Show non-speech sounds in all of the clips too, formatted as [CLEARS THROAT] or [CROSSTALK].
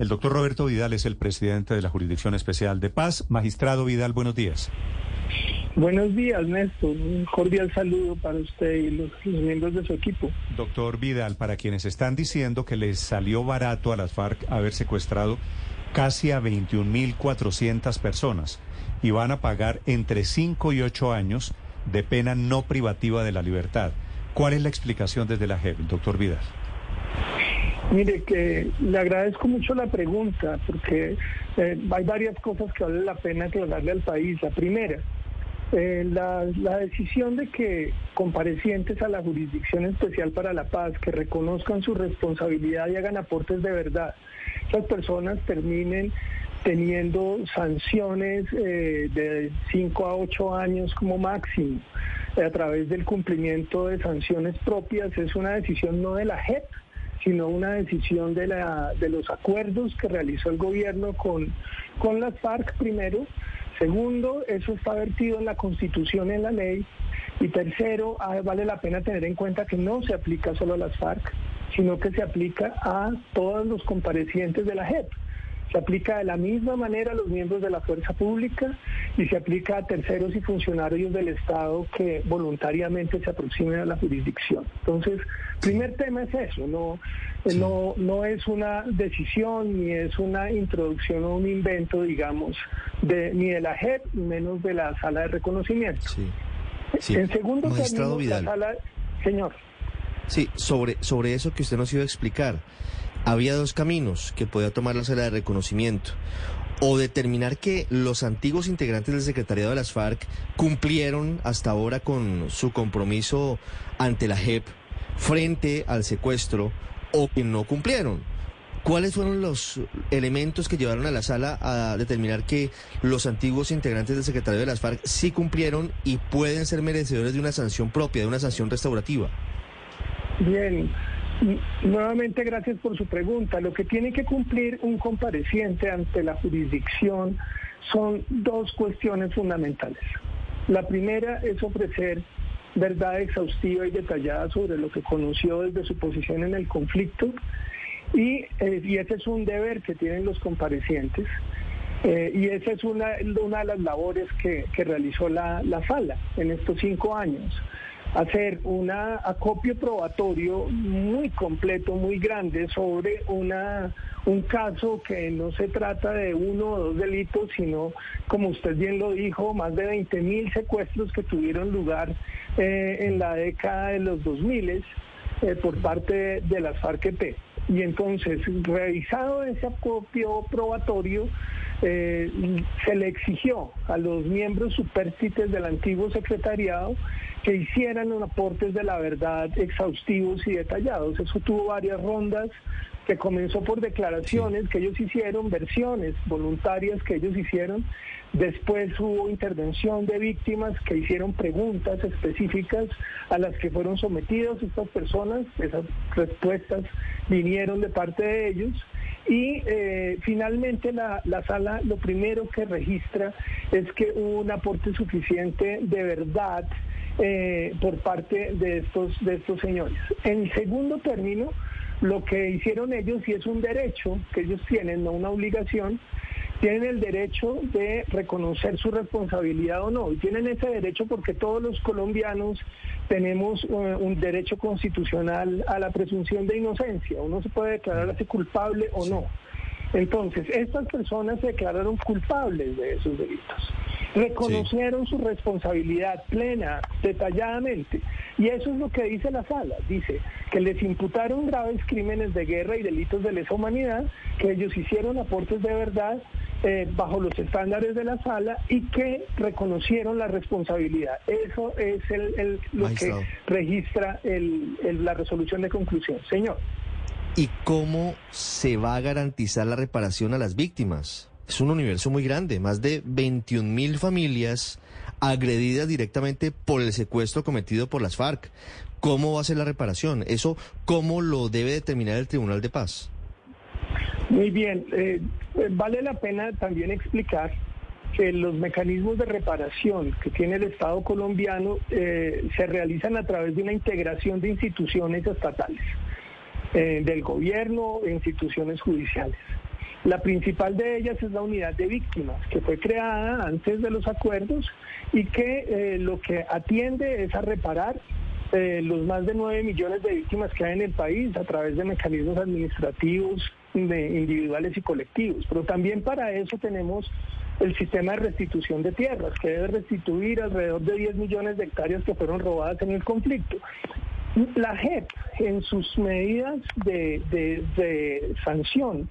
El doctor Roberto Vidal es el presidente de la Jurisdicción Especial de Paz. Magistrado Vidal, buenos días. Buenos días, Néstor. Un cordial saludo para usted y los, miembros de su equipo. Doctor Vidal, para quienes están diciendo que les salió barato a las FARC haber secuestrado casi a 21.400 personas y van a pagar entre 5 y 8 años de pena no privativa de la libertad. ¿Cuál es la explicación desde la JEP, doctor Vidal? Mire, que le agradezco mucho la pregunta porque eh, hay varias cosas que vale la pena aclararle al país. La primera, eh, la, decisión de que comparecientes a la Jurisdicción Especial para la Paz, que reconozcan su responsabilidad y hagan aportes de verdad, esas personas terminen teniendo sanciones eh, de 5 a 8 años como máximo a través del cumplimiento de sanciones propias, es una decisión no de la JEP, sino una decisión de, la, de los acuerdos que realizó el gobierno con, con las FARC primero. Segundo, eso está vertido en la Constitución, en la ley. Y tercero, ah, vale la pena tener en cuenta que no se aplica solo a las FARC, sino que se aplica a todos los comparecientes de la JEP se aplica de la misma manera a los miembros de la fuerza pública y se aplica a terceros y funcionarios del Estado que voluntariamente se aproximen a la jurisdicción. Entonces, primer tema es eso, no, no, no es una decisión ni es una introducción o un invento, digamos, de, ni de la JEP, ni menos de la sala de reconocimiento. En segundo término, la sala... Señor. Sí, sobre, sobre eso que usted nos iba a explicar había dos caminos que podía tomar la sala de reconocimiento. O determinar que los antiguos integrantes del secretariado de las FARC cumplieron hasta ahora con su compromiso ante la JEP frente al secuestro o que no cumplieron. ¿Cuáles fueron los elementos que llevaron a la sala a determinar que los antiguos integrantes del secretariado de las FARC sí cumplieron y pueden ser merecedores de una sanción propia, de una sanción restaurativa? Bien, Nuevamente, gracias por su pregunta. Lo que tiene que cumplir un compareciente ante la jurisdicción son dos cuestiones fundamentales. La primera es ofrecer verdad exhaustiva y detallada sobre lo que conoció desde su posición en el conflicto y, eh, ese es un deber que tienen los comparecientes. Eh, y esa es una, una de las labores que, realizó la, la sala en estos cinco años hacer un acopio probatorio muy completo, muy grande sobre una, un caso que no se trata de uno o dos delitos, sino, como usted bien lo dijo, más de 20 mil secuestros que tuvieron lugar eh, en la década de los 2000 eh, por parte de las FARC-EP. Y entonces, revisado ese acopio probatorio, eh, se le exigió a los miembros supérstites del antiguo secretariado que hicieran aportes de la verdad exhaustivos y detallados. Eso tuvo varias rondas que comenzó por declaraciones que ellos hicieron, versiones voluntarias que ellos hicieron. Después hubo intervención de víctimas que hicieron preguntas específicas a las que fueron sometidos estas personas. Esas respuestas vinieron de parte de ellos. Y eh, finalmente la, la, sala lo primero que registra es que hubo un aporte suficiente de verdad eh, por parte de estos, de estos señores. En segundo término, lo que hicieron ellos, y es un derecho que ellos tienen, no una obligación, tienen el derecho de reconocer su responsabilidad o no. Y tienen ese derecho porque todos los colombianos tenemos eh, un derecho constitucional a la presunción de inocencia. Uno se puede declarar así culpable o no. Entonces, estas personas se declararon culpables de esos delitos reconocieron su responsabilidad plena, detalladamente. Y eso es lo que dice la sala. Dice que les imputaron graves crímenes de guerra y delitos de lesa humanidad, que ellos hicieron aportes de verdad eh, bajo los estándares de la sala y que reconocieron la responsabilidad. Eso es el, lo que registra la resolución de conclusión. Señor. ¿Y cómo se va a garantizar la reparación a las víctimas? Es un universo muy grande, más de 21 mil familias agredidas directamente por el secuestro cometido por las FARC. ¿Cómo va a ser la reparación? ¿Eso cómo lo debe determinar el Tribunal de Paz? Muy bien, eh, vale la pena también explicar que los mecanismos de reparación que tiene el Estado colombiano eh, se realizan a través de una integración de instituciones estatales. eh, del gobierno e instituciones judiciales. La principal de ellas es la unidad de víctimas, que fue creada antes de los acuerdos y que eh, lo que atiende es a reparar eh, los más de 9 millones de víctimas que hay en el país a través de mecanismos administrativos individuales y colectivos. Pero también para eso tenemos el sistema de restitución de tierras, que debe restituir alrededor de 10 millones de hectáreas que fueron robadas en el conflicto. La JEP, en sus medidas de, de sanción,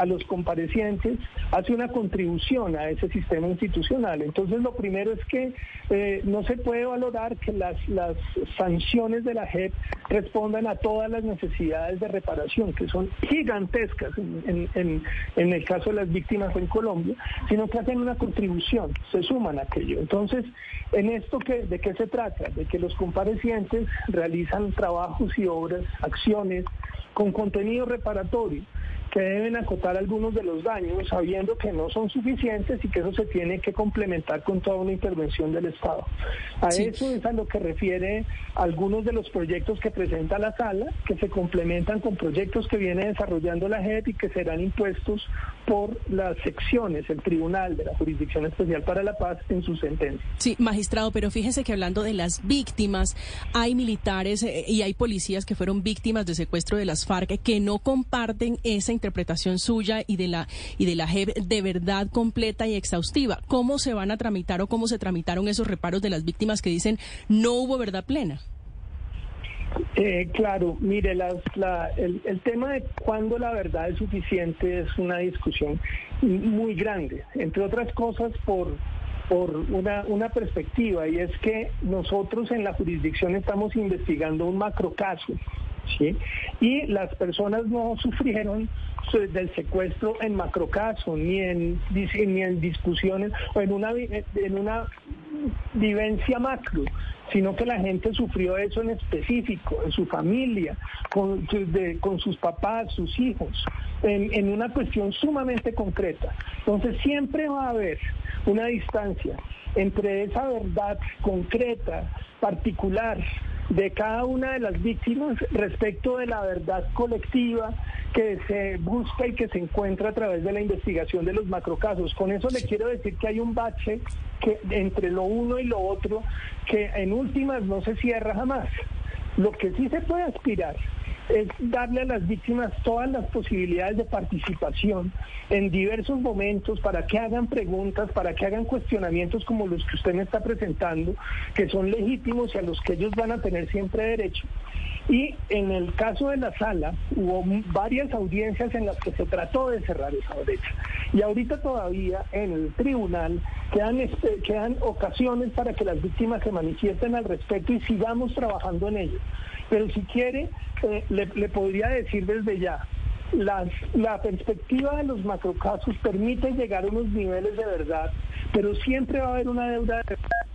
a los comparecientes hace una contribución a ese sistema institucional. Entonces, lo primero es que eh, no se puede valorar que las, las sanciones de la JEP respondan a todas las necesidades de reparación, que son gigantescas en, en, en el caso de las víctimas en Colombia, sino que hacen una contribución, se suman a aquello. Entonces, en esto, que, ¿de qué se trata? De que los comparecientes realizan trabajos y obras, acciones con contenido reparatorio que deben acotar algunos de los daños, sabiendo que no son suficientes y que eso se tiene que complementar con toda una intervención del Estado. A eso es a lo que refiere algunos de los proyectos que presenta la sala, que se complementan con proyectos que viene desarrollando la JEP y que serán impuestos por las secciones, el Tribunal de la Jurisdicción Especial para la Paz en su sentencia. Sí, magistrado, pero fíjese que hablando de las víctimas, hay militares eh, y hay policías que fueron víctimas de secuestro de las FARC que no comparten esa interpretación suya y de la y de la JEP de verdad completa y exhaustiva. ¿Cómo se van a tramitar o cómo se tramitaron esos reparos de las víctimas que dicen no hubo verdad plena? Eh, claro, mire, el, el, tema de cuándo la verdad es suficiente es una discusión muy grande, entre otras cosas por, por una, una perspectiva, y es que nosotros en la jurisdicción estamos investigando un macrocaso Y las personas no sufrieron del secuestro en macrocaso, ni en, ni en discusiones o en una, en una vivencia macro, sino que la gente sufrió eso en específico, en su familia, con, con sus papás, sus hijos, en, en una cuestión sumamente concreta. Entonces siempre va a haber una distancia entre esa verdad concreta, particular, de cada una de las víctimas respecto de la verdad colectiva que se busca y que se encuentra a través de la investigación de los macrocasos. Con eso le quiero decir que hay un bache que entre lo uno y lo otro que en últimas no se cierra jamás. Lo que sí se puede aspirar es darle a las víctimas todas las posibilidades de participación en diversos momentos para que hagan preguntas, para que hagan cuestionamientos como los que usted me está presentando, que son legítimos y a los que ellos van a tener siempre derecho. Y en el caso de la sala hubo varias audiencias en las que se trató de cerrar esa brecha. Y ahorita todavía en el tribunal quedan, este, quedan ocasiones para que las víctimas se manifiesten al respecto y sigamos trabajando en ello. Pero si quiere, eh, le, podría decir desde ya, la perspectiva de los macrocasos permite llegar a unos niveles de verdad, pero siempre va a haber una deuda de verdad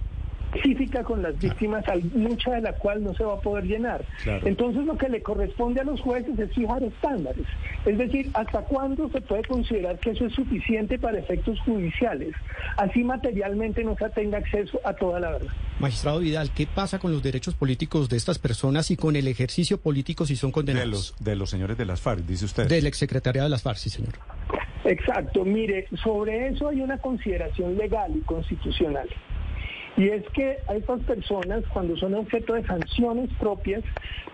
específica con las víctimas, mucha de la cual no se va a poder llenar. Entonces lo que le corresponde a los jueces es fijar estándares, es decir, hasta cuándo se puede considerar que eso es suficiente para efectos judiciales, así materialmente no se tenga acceso a toda la verdad. Magistrado Vidal, ¿qué pasa con los derechos políticos de estas personas y con el ejercicio político si son condenados? De los, de los señores de las FARC, dice usted. Del exsecretariado de las FARC, sí, señor. Exacto, mire, sobre eso hay una consideración legal y constitucional. Y es que a estas personas, cuando son objeto de sanciones propias,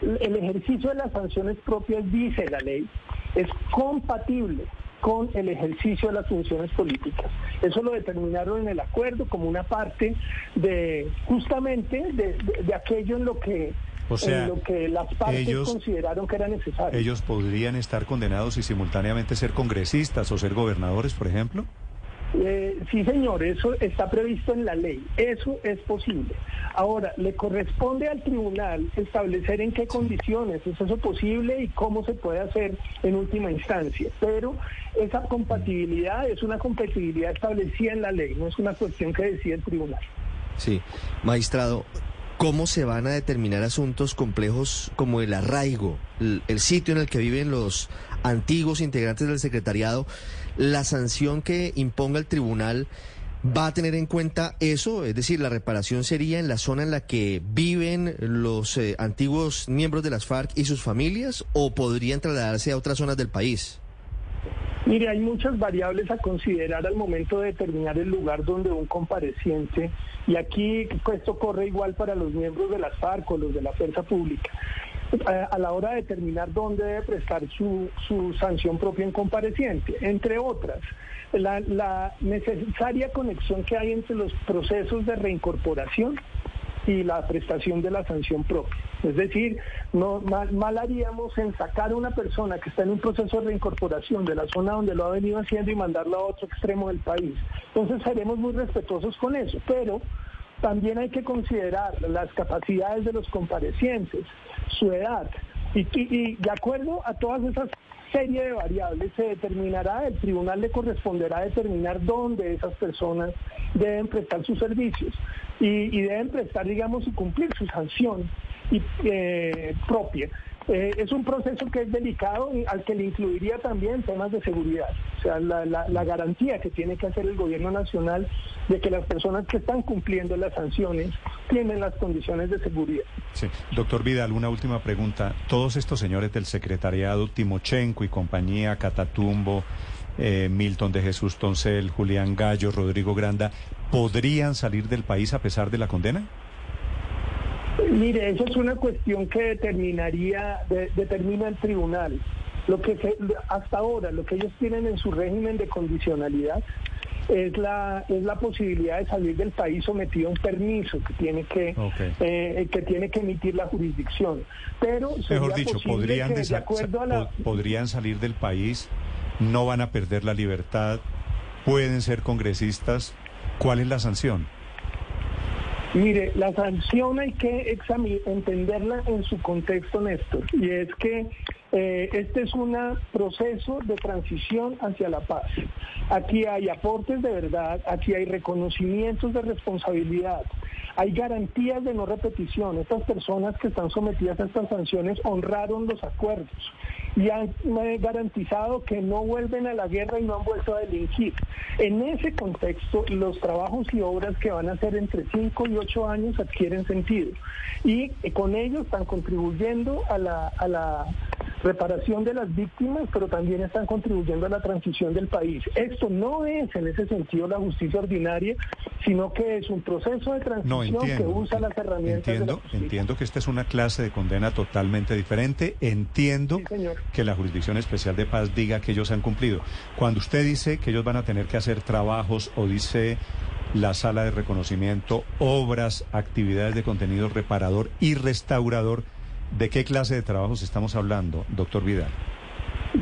el ejercicio de las sanciones propias, dice la ley, es compatible con el ejercicio de las funciones políticas. Eso lo determinaron en el acuerdo como una parte de justamente de, aquello en lo que en lo que las partes consideraron que era necesario. ¿Ellos podrían estar condenados y simultáneamente ser congresistas o ser gobernadores, por ejemplo? Eh, sí, señor, eso está previsto en la ley, eso es posible. Ahora, le corresponde al tribunal establecer en qué condiciones es eso posible y cómo se puede hacer en última instancia, pero esa compatibilidad es una compatibilidad establecida en la ley, no es una cuestión que decide el tribunal. Sí, magistrado, ¿Cómo se van a determinar asuntos complejos como el arraigo, el, sitio en el que viven los antiguos integrantes del secretariado, la sanción que imponga el tribunal va a tener en cuenta eso, es decir, la reparación sería en la zona en la que viven los eh, antiguos miembros de las FARC y sus familias o podrían trasladarse a otras zonas del país. Mire, hay muchas variables a considerar al momento de determinar el lugar donde un compareciente, y aquí pues, esto corre igual para los miembros de las FARC o los de la fuerza pública, a la hora de determinar dónde debe prestar su, su sanción propia en compareciente, entre otras la, necesaria conexión que hay entre los procesos de reincorporación y la prestación de la sanción propia. Es decir, no mal, haríamos en sacar a una persona que está en un proceso de reincorporación de la zona donde lo ha venido haciendo y mandarlo a otro extremo del país. Entonces seremos muy respetuosos con eso, pero también hay que considerar las capacidades de los comparecientes, su edad, y, de acuerdo a todas esas serie de variables se determinará, el tribunal le corresponderá determinar dónde esas personas deben prestar sus servicios y, deben prestar, digamos, y cumplir su sanción y, eh, propia. Eh, es un proceso que es delicado y al que le incluiría también temas de seguridad, o sea, la, garantía que tiene que hacer el gobierno nacional de que las personas que están cumpliendo las sanciones tienen las condiciones de seguridad. Sí, doctor Vidal, una última pregunta. Todos estos señores del secretariado, Timochenko y compañía, Catatumbo, eh, Milton de Jesús Toncel, Julián Gallo, Rodrigo Granda, ¿podrían salir del país a pesar de la condena? Mire, eso es una cuestión que determinaría, determina el tribunal. Lo que hasta ahora, lo que ellos tienen en su régimen de condicionalidad es la es la posibilidad de salir del país sometido a un permiso que tiene que eh, que tiene que emitir la jurisdicción. Pero mejor dicho, podrían de acuerdo a podrían salir del país, no van a perder la libertad, pueden ser congresistas. ¿Cuál es la sanción? Mire, la sanción hay que entenderla en su contexto, Néstor, y es que eh, este es un proceso de transición hacia la paz. Aquí hay aportes de verdad, aquí hay reconocimientos de responsabilidad, hay garantías de no repetición. Estas personas que están sometidas a estas sanciones honraron los acuerdos y han garantizado que no vuelven a la guerra y no han vuelto a delinquir. En ese contexto, los trabajos y obras que van a hacer entre 5 y 8 años adquieren sentido. Y con ello están contribuyendo a la, a la reparación de las víctimas, pero también están contribuyendo a la transición del país. Esto no es en ese sentido la justicia ordinaria, sino que es un proceso de transición que usa las herramientas. Entiendo, entiendo que esta es una clase de condena totalmente diferente. Entiendo que la Jurisdicción Especial de Paz diga que ellos han cumplido. Cuando usted dice que ellos van a tener que hacer trabajos o dice la sala de reconocimiento, obras, actividades de contenido reparador y restaurador, ¿De qué clase de trabajos estamos hablando, doctor Vidal?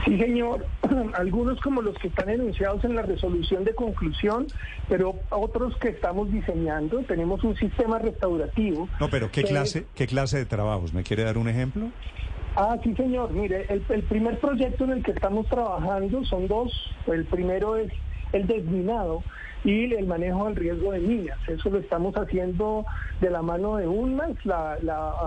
Sí, señor. [CLEARS THROAT] Algunos como los que están enunciados en la resolución de conclusión, pero otros que estamos diseñando. Tenemos un sistema restaurativo. No, pero ¿qué, clase, ¿qué clase de trabajos? ¿Me quiere dar un ejemplo? Ah, sí, señor. Mire, el, el primer proyecto en el que estamos trabajando son dos. El primero es el desminado y el manejo del riesgo de minas. Eso lo estamos haciendo de la mano de UNMAS, la,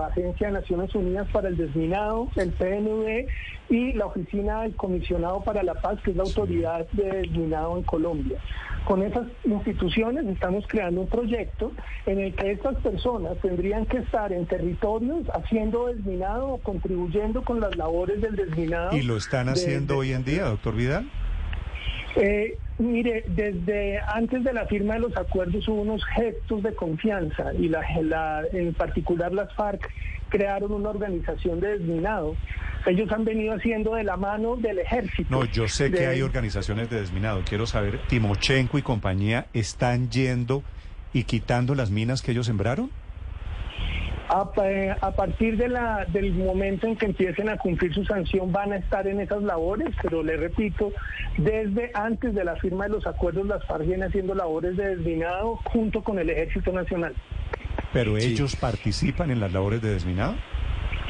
Agencia de Naciones Unidas para el Desminado, el PNV y la Oficina del Comisionado para la Paz, que es la autoridad de desminado en Colombia. Con esas instituciones estamos creando un proyecto en el que estas personas tendrían que estar en territorios haciendo desminado o contribuyendo con las labores del desminado. ¿Y lo están haciendo hoy en día, doctor Vidal? Eh, mire, desde antes de la firma de los acuerdos hubo unos gestos de confianza y la, en particular las FARC crearon una organización de desminado. Ellos han venido haciendo de la mano del ejército. No, yo sé que hay organizaciones de desminado. Quiero saber, ¿Timochenko y compañía están yendo y quitando las minas que ellos sembraron? A, partir de la, del momento en que empiecen a cumplir su sanción van a estar en esas labores, pero le repito, desde antes de la firma de los acuerdos las FARC vienen haciendo labores de desminado junto con el Ejército Nacional. ¿Pero ellos participan en las labores de desminado?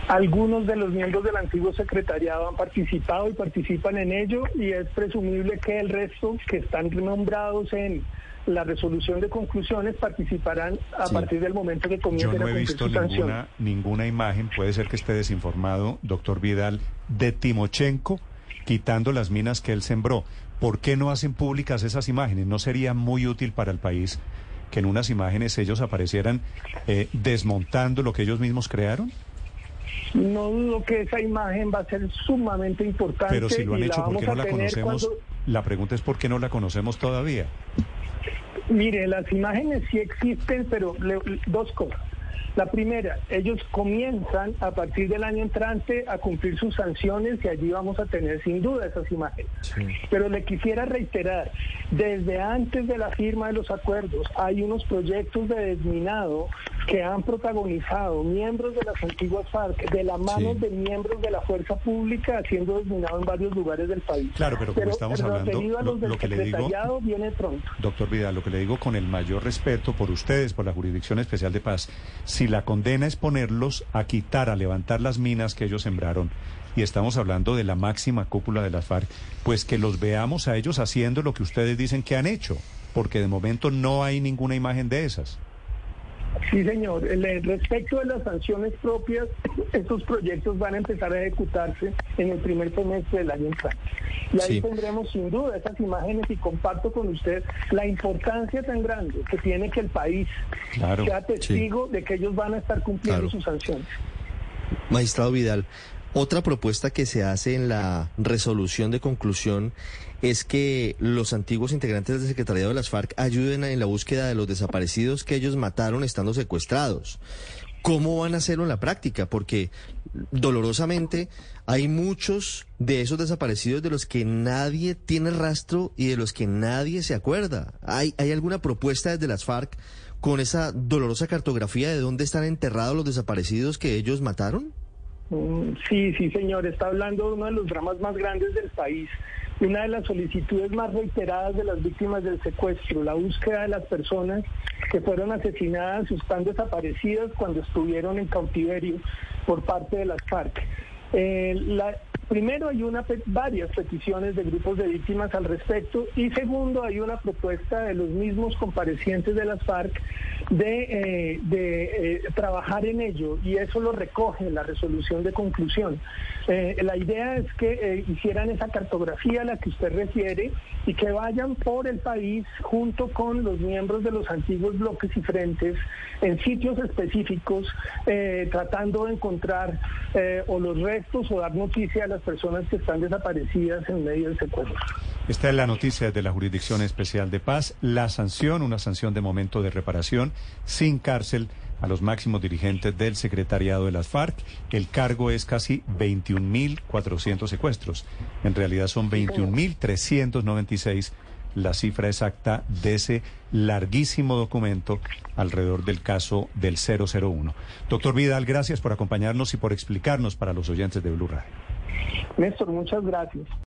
Algunos de los miembros del antiguo secretariado han participado y participan en ello y es presumible que el resto que están nombrados en la resolución de conclusiones participarán a partir del momento que comiencen Yo no he visto ninguna, ninguna imagen, puede ser que esté desinformado, doctor Vidal, de Timochenko quitando las minas que él sembró. ¿Por qué no hacen públicas esas imágenes? ¿No sería muy útil para el país que en unas imágenes ellos aparecieran eh, desmontando lo que ellos mismos crearon? No dudo que esa imagen va a ser sumamente importante. Pero si lo han la hecho, ¿por qué no la conocemos? cuando- La pregunta es ¿por qué no la conocemos todavía? Mire, las imágenes sí existen, pero le- dos cosas. La primera, ellos comienzan a partir del año entrante a cumplir sus sanciones y allí vamos a tener sin duda esas imágenes. Pero le quisiera reiterar, desde antes de la firma de los acuerdos hay unos proyectos de desminado que han protagonizado miembros de las antiguas FARC de la mano Sí. de miembros de la fuerza pública haciendo desminado en varios lugares del país. Claro, pero como estamos hablando, lo- que le digo- viene pronto. Doctor Vidal, lo que le digo con el mayor respeto por ustedes, por la Jurisdicción Especial de Paz, si la condena es ponerlos a quitar, a levantar las minas que ellos sembraron, y estamos hablando de la máxima cúpula de las FARC, pues que los veamos a ellos haciendo lo que ustedes dicen que han hecho, porque de momento no hay ninguna imagen de esas. Sí, señor. El- respecto de las sanciones propias, estos proyectos van a empezar a ejecutarse en el primer semestre del año entrante. Y ahí Sí. tendremos sin duda esas imágenes y comparto con usted la importancia tan grande que tiene que el país Claro, sea testigo de que ellos van a estar cumpliendo Claro. sus sanciones. Magistrado Vidal, otra propuesta que se hace en la resolución de conclusión es que los antiguos integrantes del secretariado de las FARC ayuden en la búsqueda de los desaparecidos que ellos mataron estando secuestrados. ¿Cómo van a hacerlo en la práctica? Porque dolorosamente hay muchos de esos desaparecidos de los que nadie tiene rastro y de los que nadie se acuerda. ¿Hay, hay alguna propuesta desde las FARC con esa dolorosa cartografía de dónde están enterrados los desaparecidos que ellos mataron? Mm, Sí, sí, señor. Está hablando de uno de los dramas más grandes del país. Una de las solicitudes más reiteradas de las víctimas del secuestro, la búsqueda de las personas que fueron asesinadas o están desaparecidas cuando estuvieron en cautiverio por parte de las FARC. Eh, primero, hay una, varias peticiones de grupos de víctimas al respecto y segundo, hay una propuesta de los mismos comparecientes de las FARC de, eh, eh, trabajar en ello y eso lo recoge la resolución de conclusión. Eh, la idea es que hicieran esa cartografía a la que usted refiere y que vayan por el país junto con los miembros de los antiguos bloques y frentes en sitios específicos tratando de encontrar o los restos o dar noticia a las personas que están desaparecidas en medio del secuestro. Esta es la noticia de la Jurisdicción Especial de Paz. La sanción, una sanción de momento de reparación, sin cárcel, a los máximos dirigentes del secretariado de las FARC. El cargo es casi 21.400 secuestros. En realidad son 21.396 la cifra exacta de ese larguísimo documento alrededor del caso del 001. Doctor Vidal, gracias por acompañarnos y por explicarnos para los oyentes de Blue Radio. Néstor, muchas gracias.